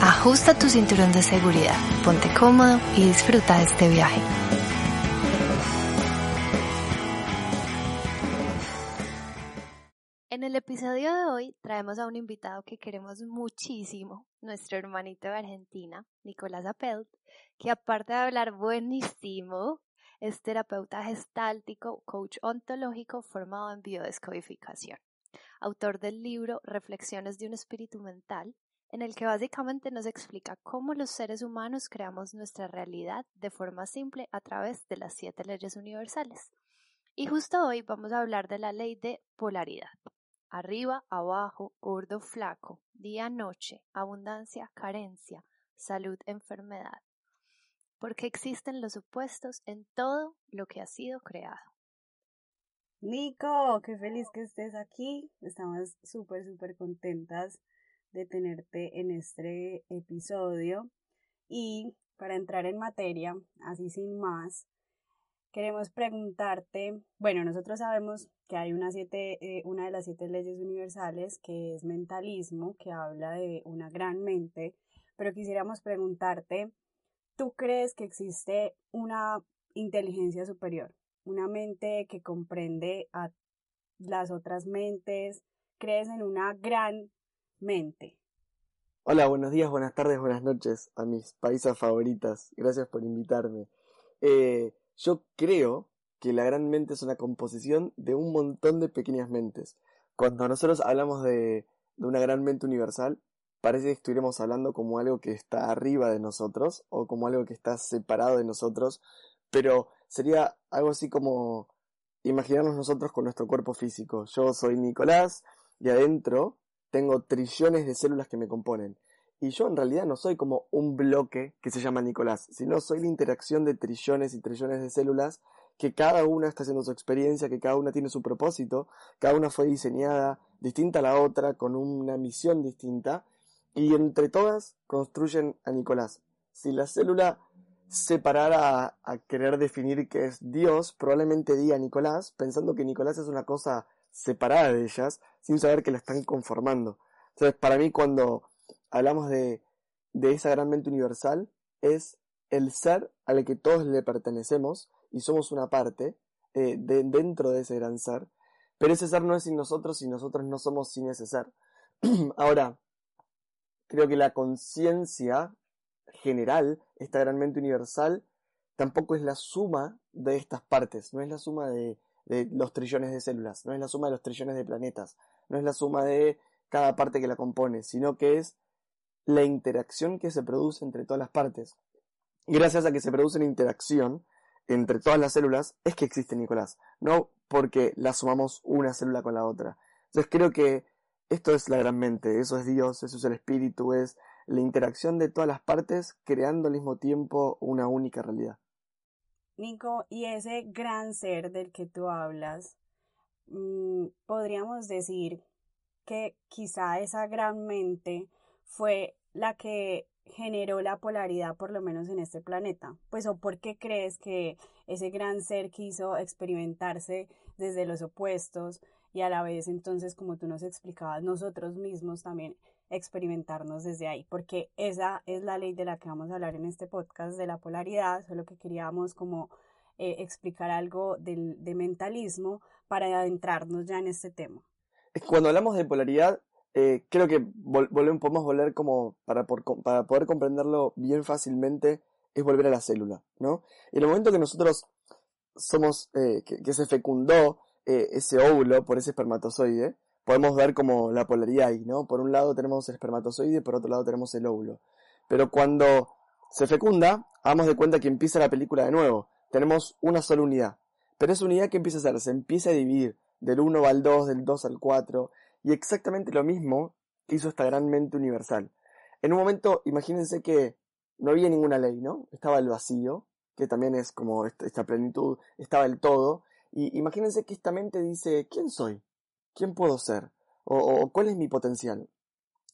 ajusta tu cinturón de seguridad, ponte cómodo y disfruta de este viaje. En el episodio de hoy traemos a un invitado que queremos muchísimo, nuestro hermanito de Argentina, Nicolás Apelt, que aparte de hablar buenísimo, es terapeuta gestáltico, coach ontológico formado en biodescodificación, autor del libro Reflexiones de un espíritu mental, en el que básicamente nos explica cómo los seres humanos creamos nuestra realidad de forma simple a través de las siete leyes universales. Y justo hoy vamos a hablar de la ley de polaridad. Arriba, abajo, gordo, flaco, día, noche, abundancia, carencia, salud, enfermedad. Porque existen los opuestos en todo lo que ha sido creado. Nico, qué feliz que estés aquí. Estamos súper, súper contentas de tenerte en este episodio. Y para entrar en materia, así sin más, queremos preguntarte, bueno, nosotros sabemos que hay una, siete, eh, una de las siete leyes universales que es mentalismo, que habla de una gran mente, pero quisiéramos preguntarte, ¿tú crees que existe una inteligencia superior? Una mente que comprende a las otras mentes, crees en una gran mente. Hola, buenos días, buenas tardes, buenas noches a mis paisas favoritas. Gracias por invitarme. Eh, yo creo que la gran mente es una composición de un montón de pequeñas mentes. Cuando nosotros hablamos de, de una gran mente universal, parece que estuviéramos hablando como algo que está arriba de nosotros o como algo que está separado de nosotros, pero sería algo así como imaginarnos nosotros con nuestro cuerpo físico. Yo soy Nicolás y adentro tengo trillones de células que me componen. Y yo en realidad no soy como un bloque que se llama Nicolás, sino soy la interacción de trillones y trillones de células que cada una está haciendo su experiencia, que cada una tiene su propósito, cada una fue diseñada distinta a la otra, con una misión distinta, y entre todas construyen a Nicolás. Si la célula se parara a, querer definir qué es Dios, probablemente diga Nicolás, pensando que Nicolás es una cosa separada de ellas sin saber que la están conformando. Entonces, para mí, cuando hablamos de, de esa gran mente universal, es el ser al que todos le pertenecemos y somos una parte eh, de, dentro de ese gran ser, pero ese ser no es sin nosotros y nosotros no somos sin ese ser. Ahora, creo que la conciencia general, esta gran mente universal, tampoco es la suma de estas partes, no es la suma de, de los trillones de células, no es la suma de los trillones de planetas, no es la suma de cada parte que la compone, sino que es la interacción que se produce entre todas las partes. Gracias a que se produce una interacción entre todas las células, es que existe Nicolás, no porque la sumamos una célula con la otra. Entonces creo que esto es la gran mente, eso es Dios, eso es el espíritu, es la interacción de todas las partes creando al mismo tiempo una única realidad. Nico, y ese gran ser del que tú hablas, mm, podríamos decir que quizá esa gran mente fue la que generó la polaridad, por lo menos en este planeta. Pues, o por qué crees que ese gran ser quiso experimentarse desde los opuestos y a la vez entonces, como tú nos explicabas, nosotros mismos también experimentarnos desde ahí, porque esa es la ley de la que vamos a hablar en este podcast de la polaridad, solo que queríamos como eh, explicar algo del, de mentalismo para adentrarnos ya en este tema. Cuando hablamos de polaridad, eh, creo que volvemos, podemos volver como, para, poder comprenderlo bien fácilmente, es volver a la célula, ¿no? En el momento que nosotros somos, eh, que, que, se fecundó ese óvulo por ese espermatozoide, podemos ver como la polaridad ahí, ¿no? Por un lado tenemos el espermatozoide por otro lado tenemos el óvulo. Pero cuando se fecunda, hagamos de cuenta que empieza la película de nuevo. Tenemos una sola unidad. Pero esa unidad que empieza a hacer, se empieza a dividir del 1 al 2, del 2 al 4, y exactamente lo mismo hizo esta gran mente universal. En un momento, imagínense que no había ninguna ley, ¿no? Estaba el vacío, que también es como esta plenitud, estaba el todo, y imagínense que esta mente dice, ¿quién soy? ¿Quién puedo ser? ¿O, cuál es mi potencial?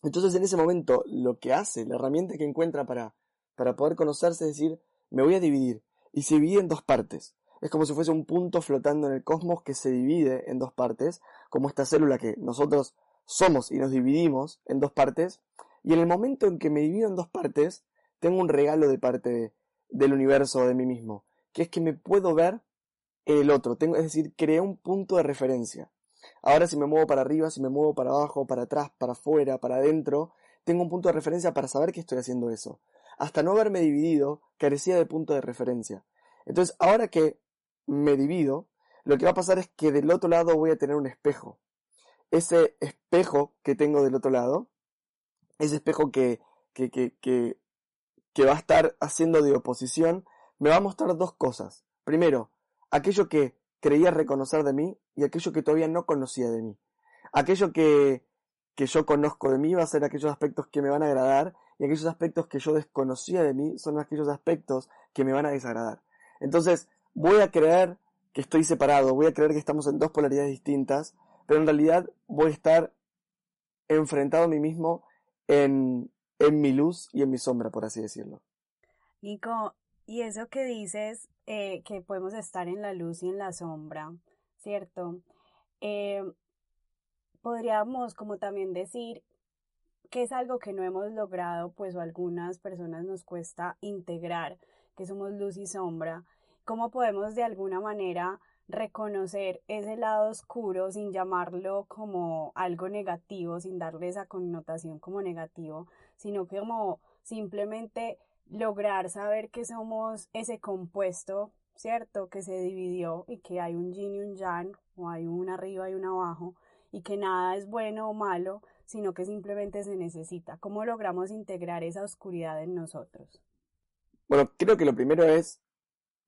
Entonces en ese momento lo que hace, la herramienta que encuentra para, para poder conocerse es decir, me voy a dividir. Y se divide en dos partes. Es como si fuese un punto flotando en el cosmos que se divide en dos partes, como esta célula que nosotros somos y nos dividimos en dos partes. Y en el momento en que me divido en dos partes, tengo un regalo de parte del universo de mí mismo, que es que me puedo ver el otro, tengo, es decir, creé un punto de referencia. Ahora si me muevo para arriba, si me muevo para abajo, para atrás, para afuera, para adentro, tengo un punto de referencia para saber que estoy haciendo eso. Hasta no haberme dividido, carecía de punto de referencia. Entonces, ahora que me divido, lo que va a pasar es que del otro lado voy a tener un espejo. Ese espejo que tengo del otro lado, ese espejo que, que, que, que, que va a estar haciendo de oposición, me va a mostrar dos cosas. Primero, aquello que creía reconocer de mí y aquello que todavía no conocía de mí. Aquello que, que yo conozco de mí va a ser aquellos aspectos que me van a agradar y aquellos aspectos que yo desconocía de mí son aquellos aspectos que me van a desagradar. Entonces, voy a creer que estoy separado, voy a creer que estamos en dos polaridades distintas, pero en realidad voy a estar enfrentado a mí mismo en, en mi luz y en mi sombra, por así decirlo. Nico, y eso que dices, eh, que podemos estar en la luz y en la sombra, ¿cierto? Eh, podríamos como también decir que es algo que no hemos logrado, pues o algunas personas nos cuesta integrar, que somos luz y sombra. ¿Cómo podemos de alguna manera reconocer ese lado oscuro sin llamarlo como algo negativo, sin darle esa connotación como negativo, sino como simplemente lograr saber que somos ese compuesto, ¿cierto? Que se dividió y que hay un yin y un yang, o hay un arriba y un abajo, y que nada es bueno o malo, sino que simplemente se necesita. ¿Cómo logramos integrar esa oscuridad en nosotros? Bueno, creo que lo primero es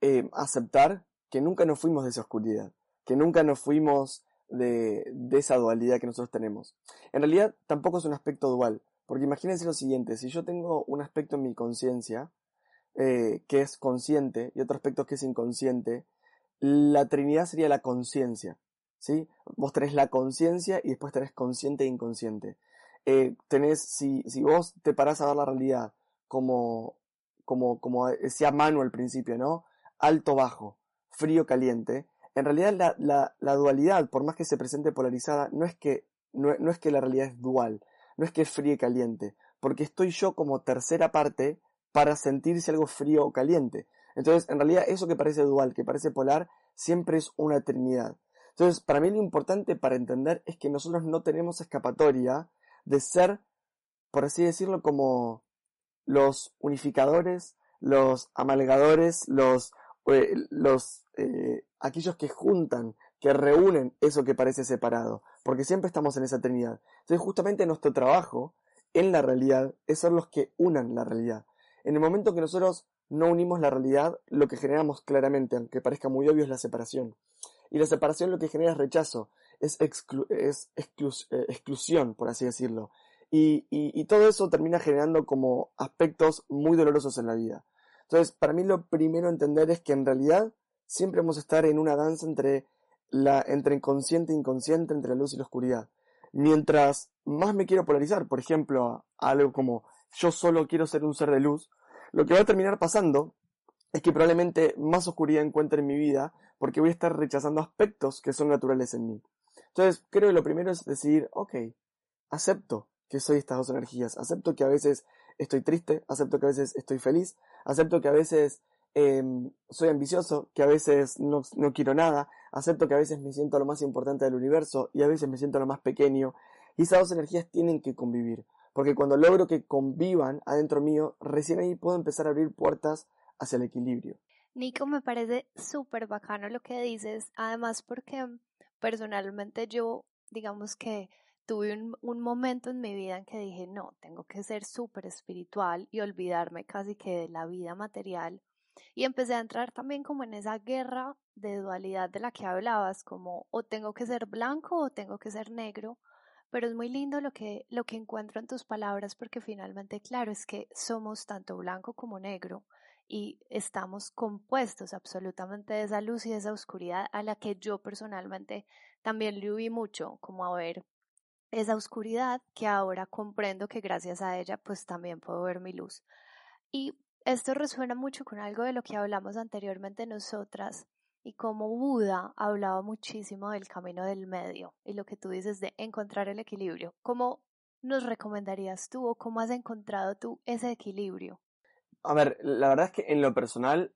eh, aceptar que nunca nos fuimos de esa oscuridad, que nunca nos fuimos de, de esa dualidad que nosotros tenemos. En realidad tampoco es un aspecto dual, porque imagínense lo siguiente, si yo tengo un aspecto en mi conciencia eh, que es consciente y otro aspecto que es inconsciente, la Trinidad sería la conciencia. ¿sí? Vos tenés la conciencia y después tenés consciente e inconsciente. Eh, si, si vos te parás a ver la realidad como, como, como decía Manu al principio, ¿no? Alto, bajo, frío, caliente. En realidad la, la, dualidad, por más que se presente polarizada, no es que, no es que la realidad es dual, no es que es frío y caliente, porque estoy yo como tercera parte para sentir si algo frío o caliente. Entonces, en realidad, eso que parece dual, que parece polar, siempre es una trinidad. Entonces, para mí lo importante para entender es que nosotros no tenemos escapatoria de ser, por así decirlo, como los unificadores, los amalgadores, los, eh, eh, aquellos que juntan, que reúnen eso que parece separado, porque siempre estamos en esa trinidad. Entonces justamente nuestro trabajo en la realidad es ser los que unan la realidad. En el momento que nosotros no unimos la realidad, lo que generamos claramente, aunque parezca muy obvio, es la separación. Y la separación lo que genera es rechazo, es, eh, exclusión, por así decirlo. Y, y, todo eso termina generando como aspectos muy dolorosos en la vida. Entonces, para mí lo primero a entender es que en realidad siempre vamos a estar en una danza entre la, entre inconsciente e inconsciente, entre la luz y la oscuridad. Mientras más me quiero polarizar, por ejemplo, algo como yo solo quiero ser un ser de luz, lo que va a terminar pasando es que probablemente más oscuridad encuentre en mi vida porque voy a estar rechazando aspectos que son naturales en mí. Entonces, creo que lo primero es decir, ok, acepto que soy estas dos energías, acepto que a veces estoy triste, acepto que a veces estoy feliz, acepto que a veces Em, soy ambicioso, que a veces no, no, quiero nada, acepto que a veces me siento lo más importante del universo y a veces me siento lo más pequeño. Y esas dos energías tienen que convivir, porque cuando logro que convivan adentro mío, recién ahí puedo empezar a abrir puertas hacia el equilibrio. Nico, me parece súper bacano lo que dices, además porque personalmente yo, digamos que tuve un, un, momento en mi vida en que dije, no, tengo que ser súper espiritual y olvidarme casi que de la vida material y empecé a entrar también como en esa guerra de dualidad de la que hablabas, como o tengo que ser blanco o tengo que ser negro, pero es muy lindo lo que, lo que encuentro en tus palabras porque finalmente, claro, es que somos tanto blanco como negro y estamos compuestos absolutamente de esa luz y de esa oscuridad a la que yo personalmente también le huí mucho, como a ver esa oscuridad que ahora comprendo que gracias a ella pues también puedo ver mi luz. Y esto resuena mucho con algo de lo que hablamos anteriormente nosotras y como Buda hablaba muchísimo del camino del medio y lo que tú dices de encontrar el equilibrio. ¿Cómo nos recomendarías tú o cómo has encontrado tú ese equilibrio? A ver, la verdad es que en lo personal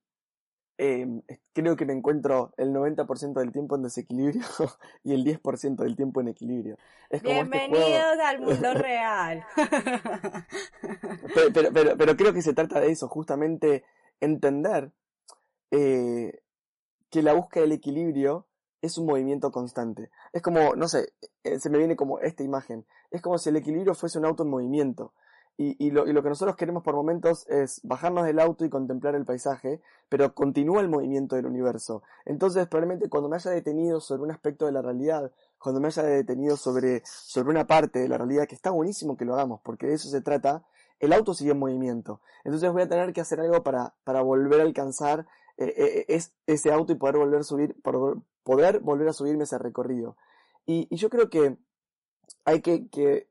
em, creo que me encuentro el 90% del tiempo en desequilibrio y el 10% del tiempo en equilibrio. Es como este Bienvenidos al mundo real. pero, pero, pero, creo que se trata de eso, justamente entender eh, que la búsqueda del equilibrio es un movimiento constante. Es como, no sé, eh, se me viene como esta imagen. Es como si el equilibrio fuese un auto en movimiento. Y, lo, que nosotros queremos por momentos es bajarnos del auto y contemplar el paisaje, pero continúa el movimiento del universo. Entonces, probablemente cuando me haya detenido sobre un aspecto de la realidad, cuando me haya detenido sobre, sobre una parte de la realidad, que está buenísimo que lo hagamos, porque de eso se trata, el auto sigue en movimiento. Entonces voy a tener que hacer algo para, para volver a alcanzar eh, eh, es ese auto y poder volver a subir, poder volver a subirme ese recorrido. Y, yo creo que hay que,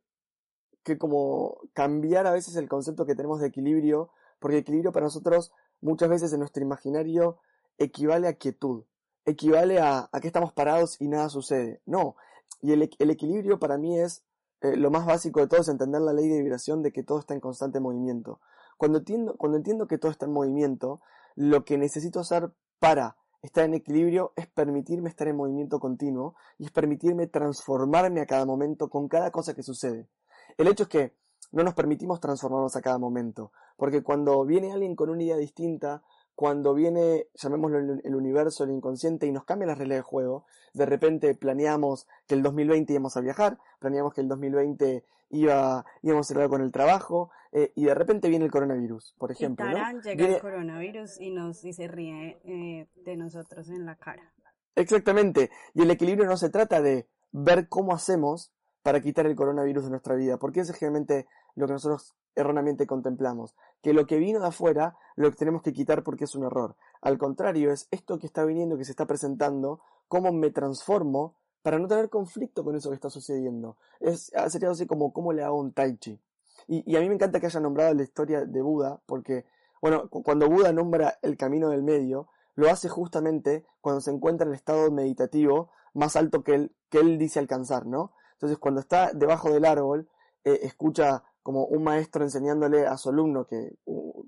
que, como cambiar a veces el concepto que tenemos de equilibrio, porque equilibrio para nosotros muchas veces en nuestro imaginario equivale a quietud, equivale a, a que estamos parados y nada sucede. No, y el, el equilibrio para mí es eh, lo más básico de todo, es entender la ley de vibración de que todo está en constante movimiento. Cuando entiendo, cuando entiendo que todo está en movimiento, lo que necesito hacer para estar en equilibrio es permitirme estar en movimiento continuo y es permitirme transformarme a cada momento con cada cosa que sucede. El hecho es que no nos permitimos transformarnos a cada momento, porque cuando viene alguien con una idea distinta, cuando viene, llamémoslo el universo, el inconsciente, y nos cambia las reglas de juego, de repente planeamos que el 2020 íbamos a viajar, planeamos que el 2020 iba, íbamos a cerrar con el trabajo, eh, y de repente viene el coronavirus, por ejemplo. Y llega el coronavirus y, nos, y se ríe eh, de nosotros en la cara. Exactamente, y el equilibrio no se trata de ver cómo hacemos para quitar el coronavirus de nuestra vida, porque eso es generalmente lo que nosotros erróneamente contemplamos, que lo que vino de afuera lo tenemos que quitar porque es un error. Al contrario, es esto que está viniendo, que se está presentando, cómo me transformo para no tener conflicto con eso que está sucediendo. Es, sería así como cómo le hago un tai chi. Y, a mí me encanta que haya nombrado la historia de Buda, porque, bueno, cuando Buda nombra el camino del medio, lo hace justamente cuando se encuentra en el estado meditativo más alto que él, que él dice alcanzar, ¿no? Entonces, cuando está debajo del árbol, eh, escucha como un maestro enseñándole a su alumno que,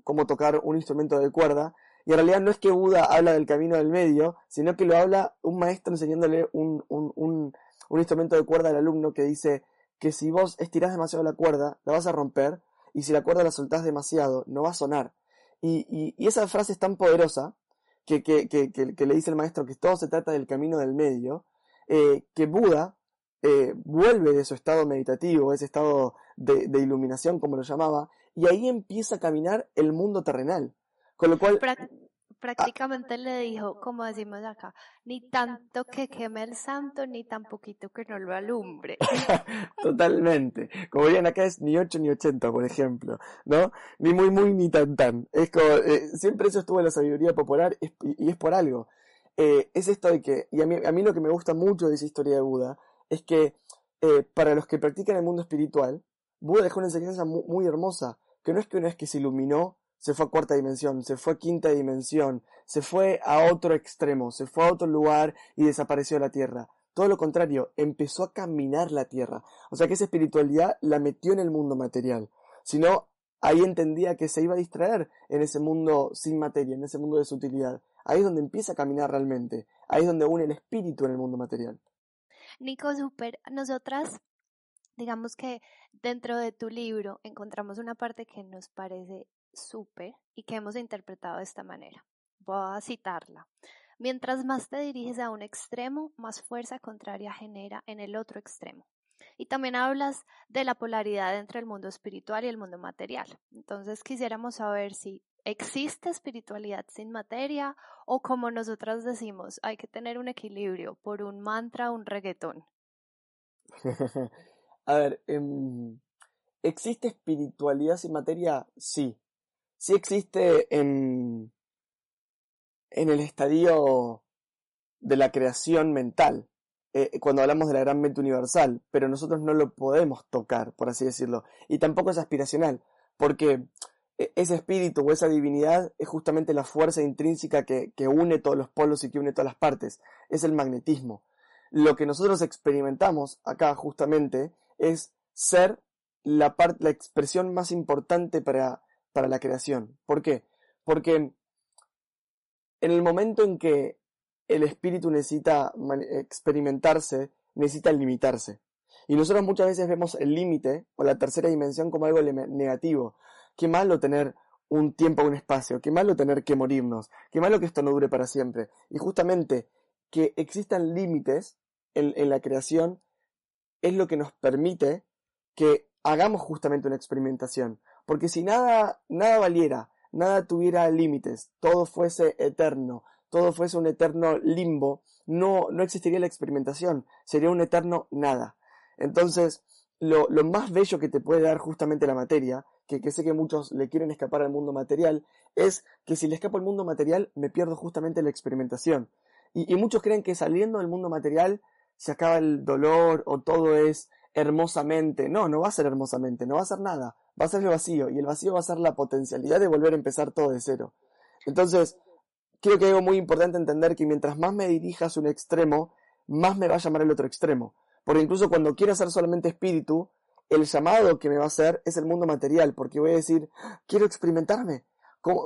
cómo tocar un instrumento de cuerda, y en realidad no es que Buda habla del camino del medio, sino que lo habla un maestro enseñándole un, un, un, un instrumento de cuerda al alumno que dice que si vos estirás demasiado la cuerda, la vas a romper, y si la cuerda la soltás demasiado, no va a sonar. Y, y, y esa frase es tan poderosa que, que, que, que, le dice el maestro que todo se trata del camino del medio, eh, que Buda eh, vuelve de su estado meditativo, ese estado de, de, iluminación, como lo llamaba, y ahí empieza a caminar el mundo terrenal. Con lo cual... Prácticamente le dijo, como decimos acá, ni tanto que queme el santo, ni tan poquito que no lo alumbre. Totalmente. Como dirían acá es ni 8 ni 80, por ejemplo, ¿no? Ni muy muy ni tan tan. Es como, eh, siempre eso estuvo en la sabiduría popular y, es por algo. Eh, es esto de que, y a mí, a mí lo que me gusta mucho de esa historia de Buda, es que eh, para los que practican el mundo espiritual, Buda dejó una enseñanza muy, hermosa, que no es que una vez que se iluminó, se fue a cuarta dimensión, se fue a quinta dimensión, se fue a otro extremo, se fue a otro lugar y desapareció de la Tierra. Todo lo contrario, empezó a caminar la Tierra. O sea que esa espiritualidad la metió en el mundo material. Si no, ahí entendía que se iba a distraer en ese mundo sin materia, en ese mundo de sutilidad. Ahí es donde empieza a caminar realmente. Ahí es donde une el espíritu en el mundo material. Nico, super, nosotras, digamos que dentro de tu libro encontramos una parte que nos parece súper y que hemos interpretado de esta manera. Voy a citarla. Mientras más te diriges a un extremo, más fuerza contraria genera en el otro extremo. Y también hablas de la polaridad entre el mundo espiritual y el mundo material. Entonces quisiéramos saber si existe espiritualidad sin materia o como nosotras decimos, hay que tener un equilibrio por un mantra, un reggaetón. A ver, em, ¿existe espiritualidad sin materia? Sí. Sí existe en, en el estadio de la creación mental, eh, cuando hablamos de la gran mente universal, pero nosotros no lo podemos tocar, por así decirlo. Y tampoco es aspiracional, porque ese espíritu o esa divinidad es justamente la fuerza intrínseca que, que une todos los polos y que une todas las partes, es el magnetismo. Lo que nosotros experimentamos acá justamente es ser la, la expresión más importante para, para la creación. ¿Por qué? Porque en el momento en que el espíritu necesita experimentarse, necesita limitarse. Y nosotros muchas veces vemos el límite o la tercera dimensión como algo negativo. Qué malo tener un tiempo, un espacio, qué malo tener que morirnos, qué malo que esto no dure para siempre. Y justamente que existan límites en, la creación es lo que nos permite que hagamos justamente una experimentación. Porque si nada, nada valiera, nada tuviera límites, todo fuese eterno, todo fuese un eterno limbo, no, no existiría la experimentación, sería un eterno nada. Entonces, lo, lo más bello que te puede dar justamente la materia, que, sé que muchos le quieren escapar al mundo material, es que si le escapo al mundo material me pierdo justamente la experimentación. Y, muchos creen que saliendo del mundo material se acaba el dolor o todo es hermosamente. No, no va a ser hermosamente, no va a ser nada. Va a ser el vacío y el vacío va a ser la potencialidad de volver a empezar todo de cero. Entonces, creo que es muy importante entender que mientras más me dirijas un extremo, más me va a llamar el otro extremo. Porque incluso cuando quiero ser solamente espíritu, el llamado que me va a hacer es el mundo material, porque voy a decir, quiero experimentarme.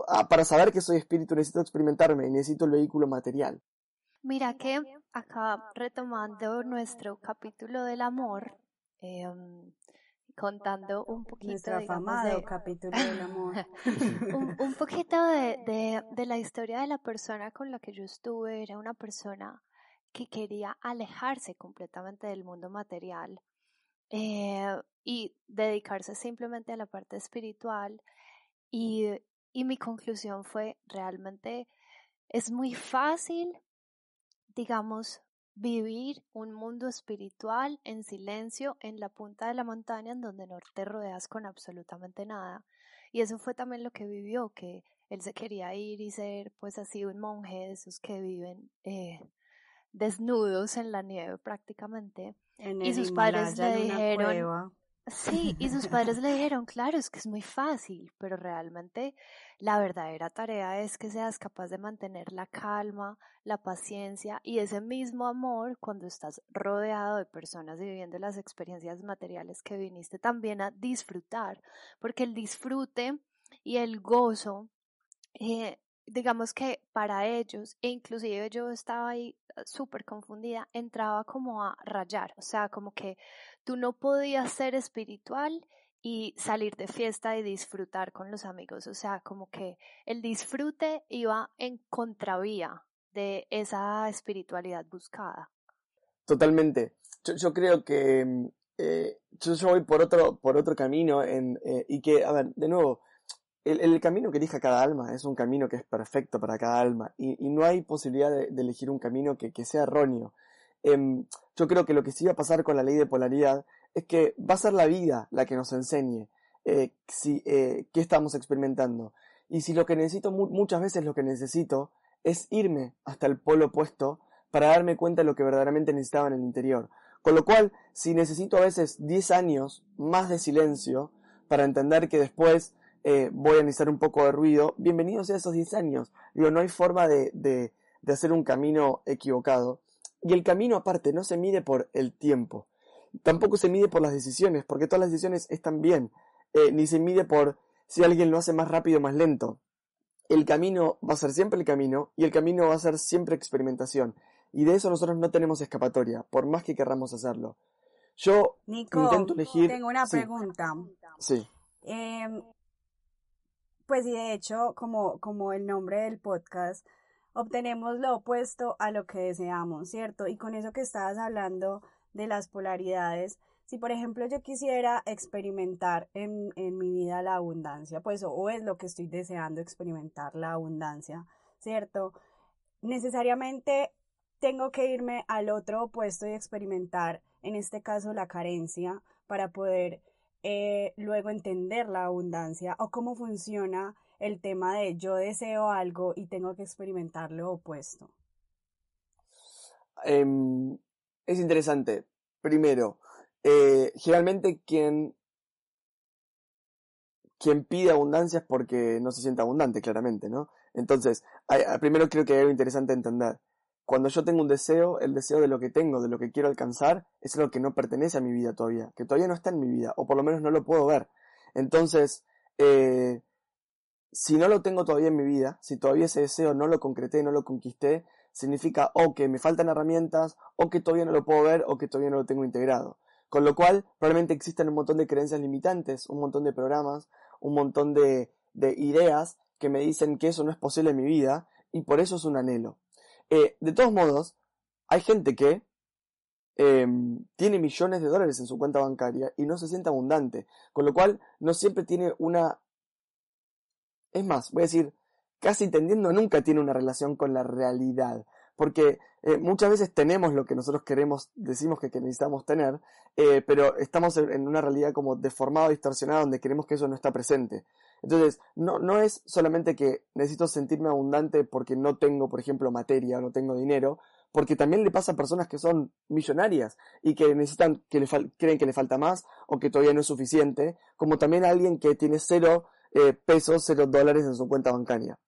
Ah, para saber que soy espíritu necesito experimentarme y necesito el vehículo material. Mira que acá retomando nuestro capítulo del amor, em, contando un poquito Nuestro afamado capítulo del amor. un, poquito de, de, la historia de la persona con la que yo estuve. Era una persona que quería alejarse completamente del mundo material eh, y dedicarse simplemente a la parte espiritual. Y, y mi conclusión fue realmente es muy fácil digamos, vivir un mundo espiritual en silencio en la punta de la montaña en donde no te rodeas con absolutamente nada. Y eso fue también lo que vivió, que él se quería ir y ser pues así un monje de esos que viven eh, desnudos en la nieve prácticamente. y sus padres le dijeron, Sí, y sus padres le dijeron, claro, es que es muy fácil, pero realmente la verdadera tarea es que seas capaz de mantener la calma, la paciencia y ese mismo amor cuando estás rodeado de personas viviendo las experiencias materiales que viniste también a disfrutar, porque el disfrute y el gozo eh, digamos que para ellos, e inclusive yo estaba ahí eh, súper confundida, entraba como a rayar, o sea, como que tú no podías ser espiritual y salir de fiesta y disfrutar con los amigos, o sea, como que el disfrute iba en contravía de esa espiritualidad buscada. Totalmente. Yo, creo que mm, eh, yo, voy por otro, por otro camino eh, y que, a ver, de nuevo, el, camino que elija cada alma es un camino que es perfecto para cada alma y, no hay posibilidad de, elegir un camino que, sea erróneo. Em, yo creo que lo que sí va a pasar con la ley de polaridad es que va a ser la vida la que nos enseñe eh, si, eh, qué estamos experimentando. Y si lo que necesito, muchas veces lo que necesito es irme hasta el polo opuesto para darme cuenta de lo que verdaderamente necesitaba en el interior. Con lo cual, si necesito a veces 10 años más de silencio para entender que después eh, voy a necesitar un poco de ruido, bienvenidos a esos 10 años. Digo, no hay forma de, de, hacer un camino equivocado. Y el camino aparte no se mide por el tiempo, tampoco se mide por las decisiones, porque todas las decisiones están bien, eh, ni se mide por si alguien lo hace más rápido o más lento. El camino va a ser siempre el camino y el camino va a ser siempre experimentación. Y de eso nosotros no tenemos escapatoria, por más que querramos hacerlo. Yo intento elegir. Tengo una pregunta. Sí. Em, pues y de hecho, como, como el nombre del podcast, obtenemos lo opuesto a lo que deseamos, ¿cierto? Y con eso que estabas hablando de las polaridades, si por ejemplo yo quisiera experimentar en, en mi vida la abundancia, pues o es lo que estoy deseando experimentar la abundancia, ¿cierto? Necesariamente tengo que irme al otro opuesto y experimentar, en este caso, la carencia, para poder eh, luego entender la abundancia o cómo funciona el tema de yo deseo algo y tengo que experimentar lo opuesto? Em, es interesante. Primero, eh, generalmente quien, quien pide abundancia es porque no se siente abundante, claramente, ¿no? Entonces, primero creo que hay algo interesante entender. Cuando yo tengo un deseo, el deseo de lo que tengo, de lo que quiero alcanzar, es lo que no pertenece a mi vida todavía, que todavía no está en mi vida, o por lo menos no lo puedo ver. Entonces, eh, si no lo tengo todavía en mi vida, si todavía ese deseo no lo concreté, no lo conquisté, significa o que me faltan herramientas, o que todavía no lo puedo ver, o que todavía no lo tengo integrado. Con lo cual, probablemente existen un montón de creencias limitantes, un montón de programas, un montón de, de ideas que me dicen que eso no es posible en mi vida, y por eso es un anhelo. Eh, de todos modos, hay gente que em, tiene millones de dólares en su cuenta bancaria y no se siente abundante, con lo cual no siempre tiene una... Es más, voy a decir, casi entendiendo, nunca tiene una relación con la realidad, porque eh, muchas veces tenemos lo que nosotros queremos, decimos que, necesitamos tener, eh, pero estamos en una realidad como deformada, distorsionada, donde queremos que eso no está presente. Entonces, no, no es solamente que necesito sentirme abundante porque no tengo, por ejemplo, materia o no tengo dinero, porque también le pasa a personas que son millonarias y que necesitan, que le creen que le falta más o que todavía no es suficiente, como también a alguien que tiene cero eh, pesos, cero dólares en su cuenta bancaria.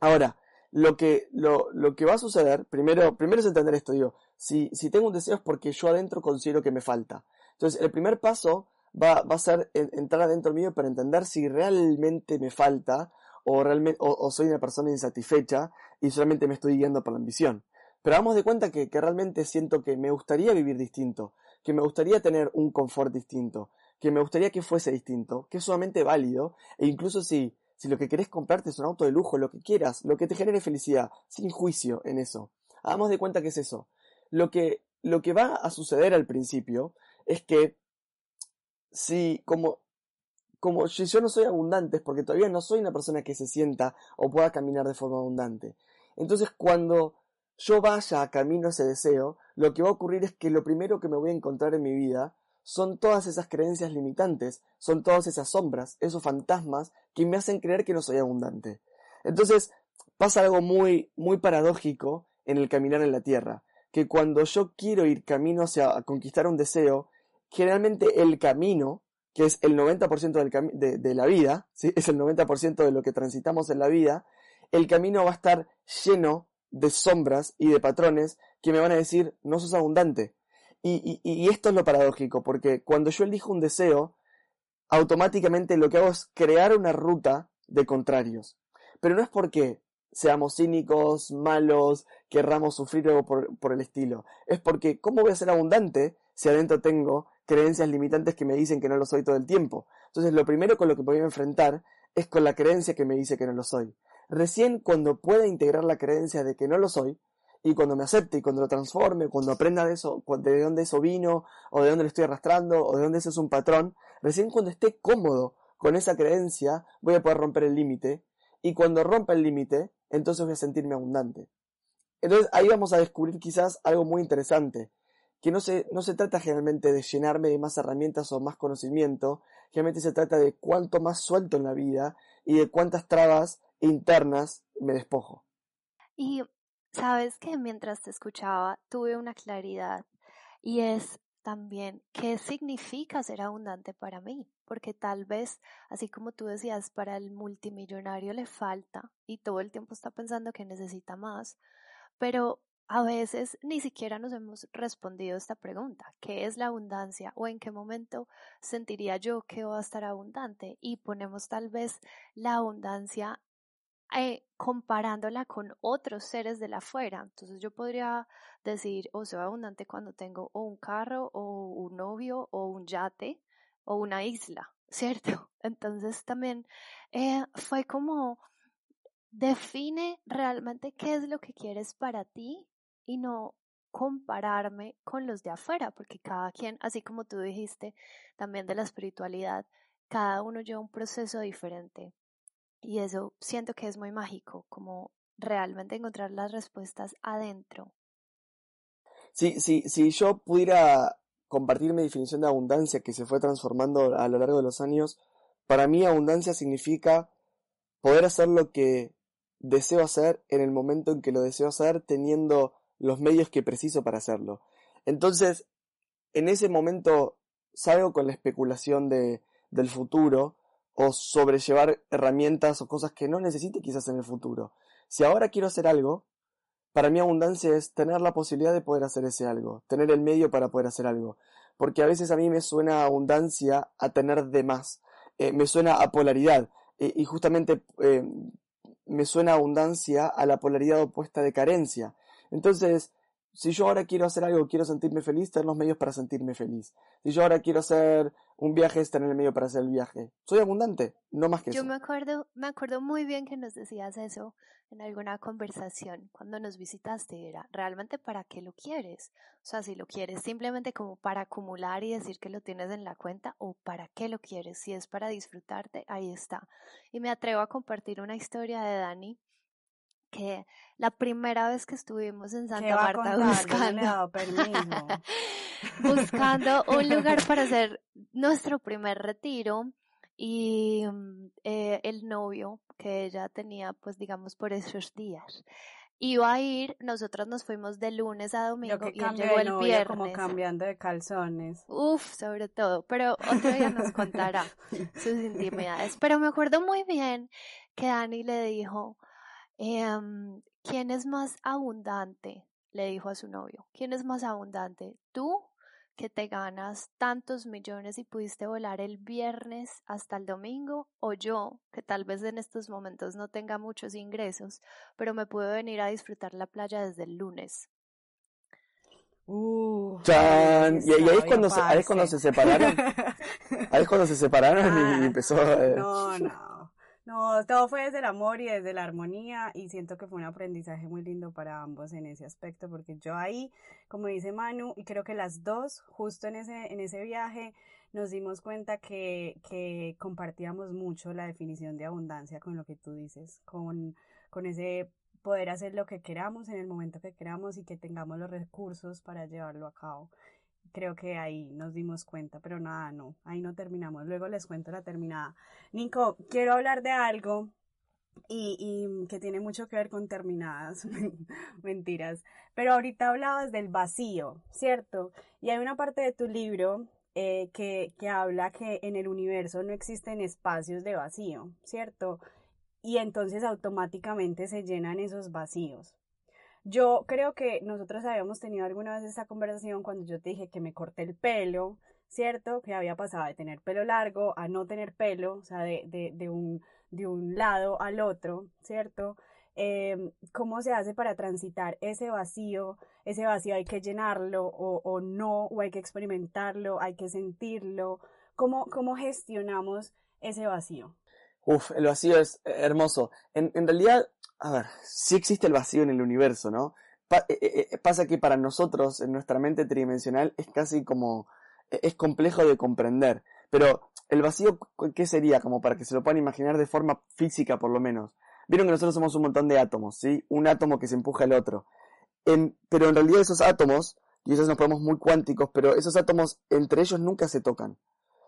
Ahora, lo que, lo, lo que va a suceder, primero, primero es entender esto, digo, si, si tengo un deseo es porque yo adentro considero que me falta. Entonces, el primer paso va, va a ser entrar adentro mío para entender si realmente me falta o, realmente, o, soy una persona insatisfecha y solamente me estoy guiando por la ambición. Pero vamos de cuenta que, que realmente siento que me gustaría vivir distinto, que me gustaría tener un confort distinto, que me gustaría que fuese distinto, que es sumamente válido, e incluso si, si lo que querés comprarte es un auto de lujo, lo que quieras, lo que te genere felicidad, sin juicio en eso. Hagamos de cuenta que es eso. Lo que, lo que va a suceder al principio es que si como, como si yo no soy abundante es porque todavía no soy una persona que se sienta o pueda caminar de forma abundante. Entonces cuando yo vaya a camino ese deseo, lo que va a ocurrir es que lo primero que me voy a encontrar en mi vida son todas esas creencias limitantes, son todas esas sombras, esos fantasmas que me hacen creer que no soy abundante. Entonces pasa algo muy, muy paradójico en el caminar en la tierra, que cuando yo quiero ir camino hacia conquistar un deseo, generalmente el camino, que es el 90% del de, la vida, es el 90% de lo que transitamos en la vida, el camino va a estar lleno de sombras y de patrones que me van a decir, no sos abundante. Y, y, y esto es lo paradójico, porque cuando yo elijo un deseo, automáticamente lo que hago es crear una ruta de contrarios. Pero no es porque seamos cínicos, malos, querramos sufrir algo por, por, el estilo. Es porque, ¿cómo voy a ser abundante si adentro tengo creencias limitantes que me dicen que no lo soy todo el tiempo. Entonces lo primero con lo que voy a enfrentar es con la creencia que me dice que no lo soy. Recién cuando pueda integrar la creencia de que no lo soy, y cuando me acepte y cuando lo transforme, cuando aprenda de eso, de dónde eso vino, o de dónde lo estoy arrastrando, o de dónde eso es un patrón, recién cuando esté cómodo con esa creencia, voy a poder romper el límite, y cuando rompa el límite, entonces voy a sentirme abundante. Entonces ahí vamos a descubrir quizás algo muy interesante, que no se, no se trata generalmente de llenarme de más herramientas o más conocimiento, generalmente se trata de cuánto más suelto en la vida y de cuántas trabas internas me despojo. Y sabes que mientras te escuchaba tuve una claridad y es también qué significa ser abundante para mí, porque tal vez, así como tú decías, para el multimillonario le falta y todo el tiempo está pensando que necesita más, pero a veces ni siquiera nos hemos respondido esta pregunta, ¿qué es la abundancia o en qué momento sentiría yo que va a estar abundante? Y ponemos tal vez la abundancia eh, comparándola con otros seres de la afuera. Entonces yo podría decir, o oh, soy abundante cuando tengo o un carro o un novio o un yate o una isla, ¿cierto? Entonces también eh, fue como define realmente qué es lo que quieres para ti y no compararme con los de afuera, porque cada quien, así como tú dijiste también de la espiritualidad, cada uno lleva un proceso diferente. Y eso siento que es muy mágico, como realmente encontrar las respuestas adentro. Sí, sí, si yo pudiera compartir mi definición de abundancia que se fue transformando a lo largo de los años, para mí abundancia significa poder hacer lo que deseo hacer en el momento en que lo deseo hacer, teniendo los medios que preciso para hacerlo. Entonces, en ese momento salgo con la especulación de, del futuro o sobrellevar herramientas o cosas que no necesite quizás en el futuro. Si ahora quiero hacer algo, para mí abundancia es tener la posibilidad de poder hacer ese algo, tener el medio para poder hacer algo. Porque a veces a mí me suena abundancia a tener de más, eh, me suena a polaridad. Eh, y justamente eh, me suena abundancia a la polaridad opuesta de carencia. Entonces, si yo ahora quiero hacer algo, quiero sentirme feliz, tener los medios para sentirme feliz. Si yo ahora quiero hacer un viaje, es tener el medio para hacer el viaje. Soy abundante, no más que yo eso. Yo me acuerdo, me acuerdo muy bien que nos decías eso en alguna conversación cuando nos visitaste. Era, ¿realmente para qué lo quieres? O sea, si lo quieres simplemente como para acumular y decir que lo tienes en la cuenta o para qué lo quieres. Si es para disfrutarte, ahí está. Y me atrevo a compartir una historia de Dani que la primera vez que estuvimos en Santa Marta buscando, buscando un lugar para hacer nuestro primer retiro y mm, eh, el novio que ella tenía pues digamos por esos días iba a ir, nosotros nos fuimos de lunes a domingo y él llegó el viernes. Como cambiando de calzones. Uf, sobre todo, pero otro día nos contará sus intimidades. Pero me acuerdo muy bien que Dani le dijo, Em, ¿Quién es más abundante? Le dijo a su novio. ¿Quién es más abundante? ¿Tú que te ganas tantos millones y pudiste volar el viernes hasta el domingo o yo que tal vez en estos momentos no tenga muchos ingresos, pero me puedo venir a disfrutar la playa desde el lunes. Uh, y, ahí, es cuando se, ahí es cuando se separaron. ahí es cuando se separaron y ah, empezó. Eh, no, no. No, todo fue desde el amor y desde la armonía y siento que fue un aprendizaje muy lindo para ambos en ese aspecto porque yo ahí, como dice Manu, y creo que las dos, justo en ese, en ese viaje, nos dimos cuenta que, que compartíamos mucho la definición de abundancia con lo que tú dices, con, con ese poder hacer lo que queramos en el momento que queramos y que tengamos los recursos para llevarlo a cabo creo que ahí nos dimos cuenta, pero nada, no, ahí no terminamos. Luego les cuento la terminada. Nico, quiero hablar de algo y, y que tiene mucho que ver con terminadas, mentiras. Pero ahorita hablabas del vacío, ¿cierto? Y hay una parte de tu libro eh, que, que habla que en el universo no existen espacios de vacío, ¿cierto? Y entonces automáticamente se llenan esos vacíos. Yo creo que nosotros habíamos tenido alguna vez esa conversación cuando yo te dije que me corté el pelo, ¿cierto? Que había pasado de tener pelo largo a no tener pelo, o sea, de, de, de, un, de un lado al otro, ¿cierto? Eh, ¿Cómo se hace para transitar ese vacío? Ese vacío hay que llenarlo o, o no, o hay que experimentarlo, hay que sentirlo. ¿Cómo, cómo gestionamos ese vacío? Uf, el vacío es hermoso. En, en realidad, a ver, sí existe el vacío en el universo, ¿no? Eh, eh, eh, pasa que para nosotros, en nuestra mente tridimensional, es casi como, e, es complejo de comprender. Pero el vacío, ¿qué sería? Como para que se lo puedan imaginar de forma física, por lo menos. Vieron que nosotros somos un montón de átomos, ¿sí? Un átomo que se empuja al otro. pero en realidad esos átomos, quizás nos ponemos muy cuánticos, pero esos átomos entre ellos nunca se tocan.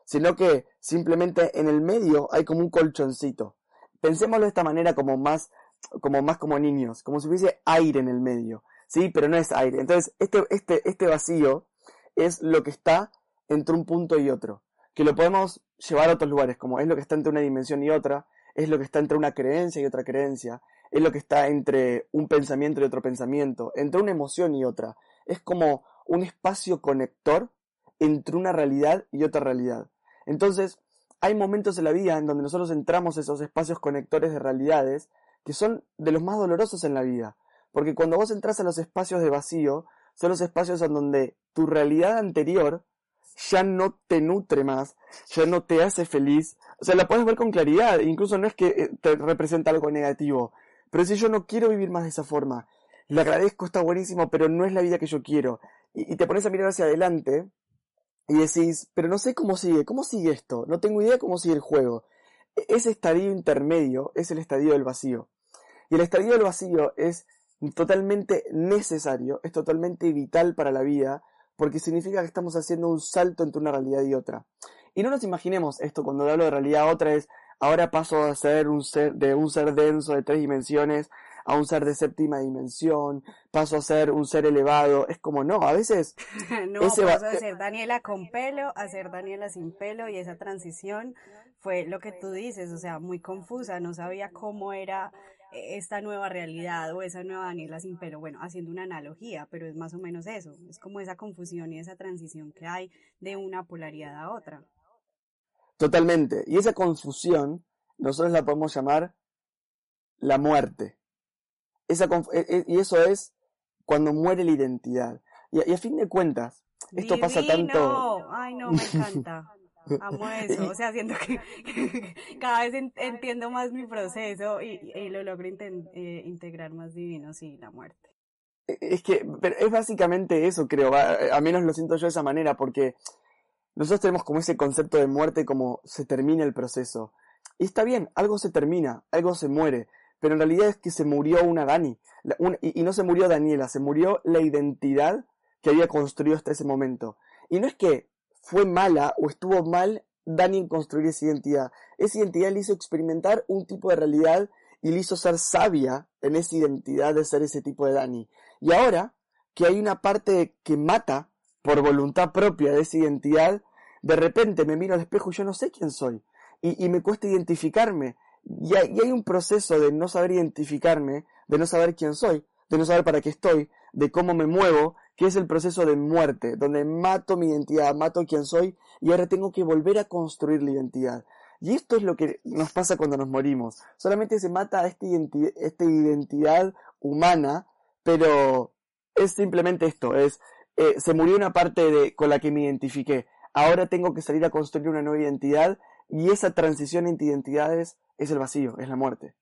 Sino que simplemente en el medio hay como un colchoncito. Pensémoslo de esta manera como más como más como niños, como si hubiese aire en el medio, ¿sí? Pero no es aire. Entonces, este, este, este vacío es lo que está entre un punto y otro, que lo podemos llevar a otros lugares, como es lo que está entre una dimensión y otra, es lo que está entre una creencia y otra creencia, es lo que está entre un pensamiento y otro pensamiento, entre una emoción y otra. Es como un espacio conector entre una realidad y otra realidad. Entonces, hay momentos en la vida en donde nosotros entramos esos espacios conectores de realidades que son de los más dolorosos en la vida. Porque cuando vos entras a los espacios de vacío, son los espacios en donde tu realidad anterior ya no te nutre más, ya no te hace feliz. O sea, la puedes ver con claridad, incluso no es que eh, te representa algo negativo. Pero si yo no quiero vivir más de esa forma, le agradezco, está buenísimo, pero no es la vida que yo quiero. Y, y te pones a mirar hacia adelante y decís, pero no sé cómo sigue, cómo sigue esto, no tengo idea cómo sigue el juego. Ese estadio intermedio es el estadio del vacío. Y el estadio del vacío es totalmente necesario, es totalmente vital para la vida, porque significa que estamos haciendo un salto entre una realidad y otra. Y no nos imaginemos esto cuando hablo de realidad otra es, ahora paso a ser un ser, de un ser denso de tres dimensiones a un ser de séptima dimensión, paso a ser un ser elevado, es como no, a veces... no, paso de ser Daniela con pelo a ser Daniela sin pelo y esa transición fue lo que tú dices, o sea, muy confusa, no sabía cómo era esta nueva realidad o esa nueva Daniela sin pelo, bueno, haciendo una analogía, pero es más o menos eso, es como esa confusión y esa transición que hay de una polaridad a otra. Totalmente, y esa confusión nosotros la podemos llamar la muerte. Esa e, e, y eso es cuando muere la identidad. Y, a fin de cuentas, esto pasa tanto... Ay, no, me encanta. Amo eso, o sea, siento que, cada vez entiendo más mi proceso y, lo logro eh, integrar más divino, sí, la muerte. E, es que pero es básicamente eso, creo, a menos lo siento yo de esa manera, porque nosotros tenemos como ese concepto de muerte como se termina el proceso. Y está bien, algo se termina, algo se muere, pero en realidad es que se murió una Dani, y, y no se murió Daniela, se murió la identidad que había construido hasta ese momento. Y no es que fue mala o estuvo mal Dani en construir esa identidad. Esa identidad le hizo experimentar un tipo de realidad y le hizo ser sabia en esa identidad de ser ese tipo de Dani. Y ahora que hay una parte que mata por voluntad propia de esa identidad, de repente me miro al espejo y yo no sé quién soy. Y, me cuesta identificarme. y hay un proceso de no saber identificarme, de no saber quién soy, de no saber para qué estoy, de cómo me muevo, que es el proceso de muerte, donde mato mi identidad, mato quién soy y ahora tengo que volver a construir la identidad. Y esto es lo que nos pasa cuando nos morimos. Solamente se mata esta, esta identidad humana, pero es simplemente esto, es eh, se murió una parte de, con la que me identifiqué. Ahora tengo que salir a construir una nueva identidad y esa transición entre identidades es el vacío, es la muerte.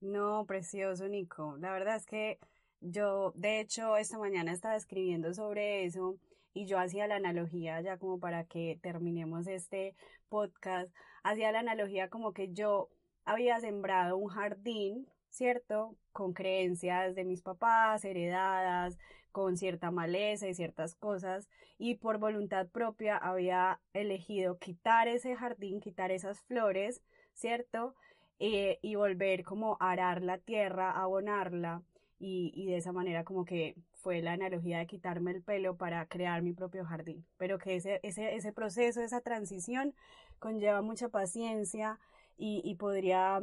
No, precioso, Nico. La verdad es que yo, de hecho, esta mañana estaba escribiendo sobre eso y yo hacía la analogía, ya como para que terminemos este podcast, hacía la analogía como que yo había sembrado un jardín, ¿cierto? Con creencias de mis papás, heredadas, con cierta maleza y ciertas cosas, y por voluntad propia había elegido quitar ese jardín, quitar esas flores, ¿cierto? Eh, y volver como a arar la tierra, abonarla y, de esa manera como que fue la analogía de quitarme el pelo para crear mi propio jardín. Pero que ese, ese, ese proceso, esa transición conlleva mucha paciencia y, podría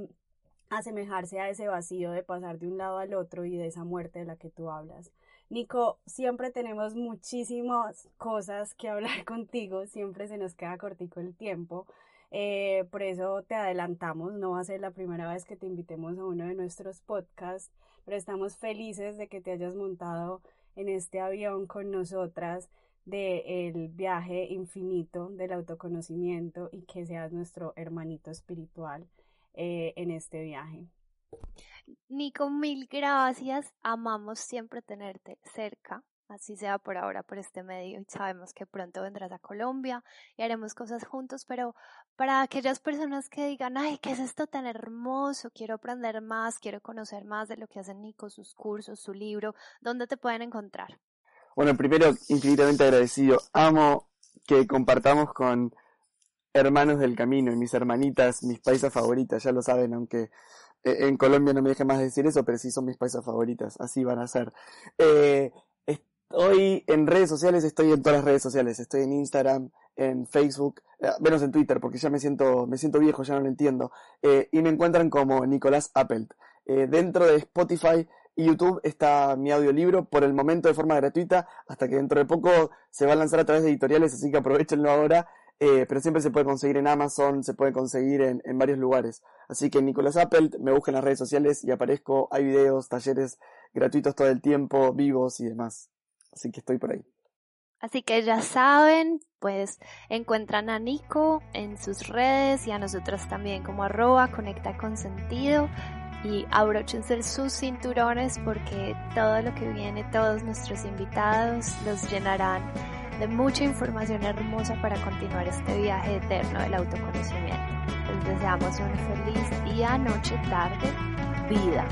asemejarse a ese vacío de pasar de un lado al otro y de esa muerte de la que tú hablas. Nico, siempre tenemos muchísimas cosas que hablar contigo, siempre se nos queda cortico el tiempo. Eh, por eso te adelantamos, no va a ser la primera vez que te invitemos a uno de nuestros podcasts pero estamos felices de que te hayas montado en este avión con nosotras del viaje infinito del autoconocimiento y que seas nuestro hermanito espiritual eh, en este viaje. Nico, mil gracias. Amamos siempre tenerte cerca así sea por ahora por este medio y sabemos que pronto vendrás a Colombia y haremos cosas juntos, pero para aquellas personas que digan, ay, ¿qué es esto tan hermoso? Quiero aprender más, quiero conocer más de lo que hace Nico, sus cursos, su libro, ¿dónde te pueden encontrar? Bueno, primero, infinitamente agradecido. Amo que compartamos con hermanos del camino y mis hermanitas, mis paisas favoritas, ya lo saben, aunque eh, en Colombia no me deje más decir eso, pero sí son mis paisas favoritas, así van a ser. Eh, Estoy en redes sociales, estoy en todas las redes sociales, estoy en Instagram, en Facebook, eh, menos en Twitter porque ya me siento, me siento viejo, ya no lo entiendo, eh, y me encuentran como Nicolás Appelt. Eh, dentro de Spotify y YouTube está mi audiolibro por el momento de forma gratuita, hasta que dentro de poco se va a lanzar a través de editoriales, así que aprovechenlo ahora, pero siempre se puede conseguir en Amazon, se puede conseguir en, en varios lugares. Así que Nicolás Appelt, me busca en las redes sociales y aparezco, hay videos, talleres gratuitos todo el tiempo, vivos y demás. Así que estoy por ahí. Así que ya saben, pues encuentran a Nico en sus redes y a nosotros también como arroba conecta con sentido y abróchense sus cinturones porque todo lo que viene, todos nuestros invitados los llenarán de mucha información hermosa para continuar este viaje eterno del autoconocimiento. Les deseamos un feliz día, noche, tarde, vida.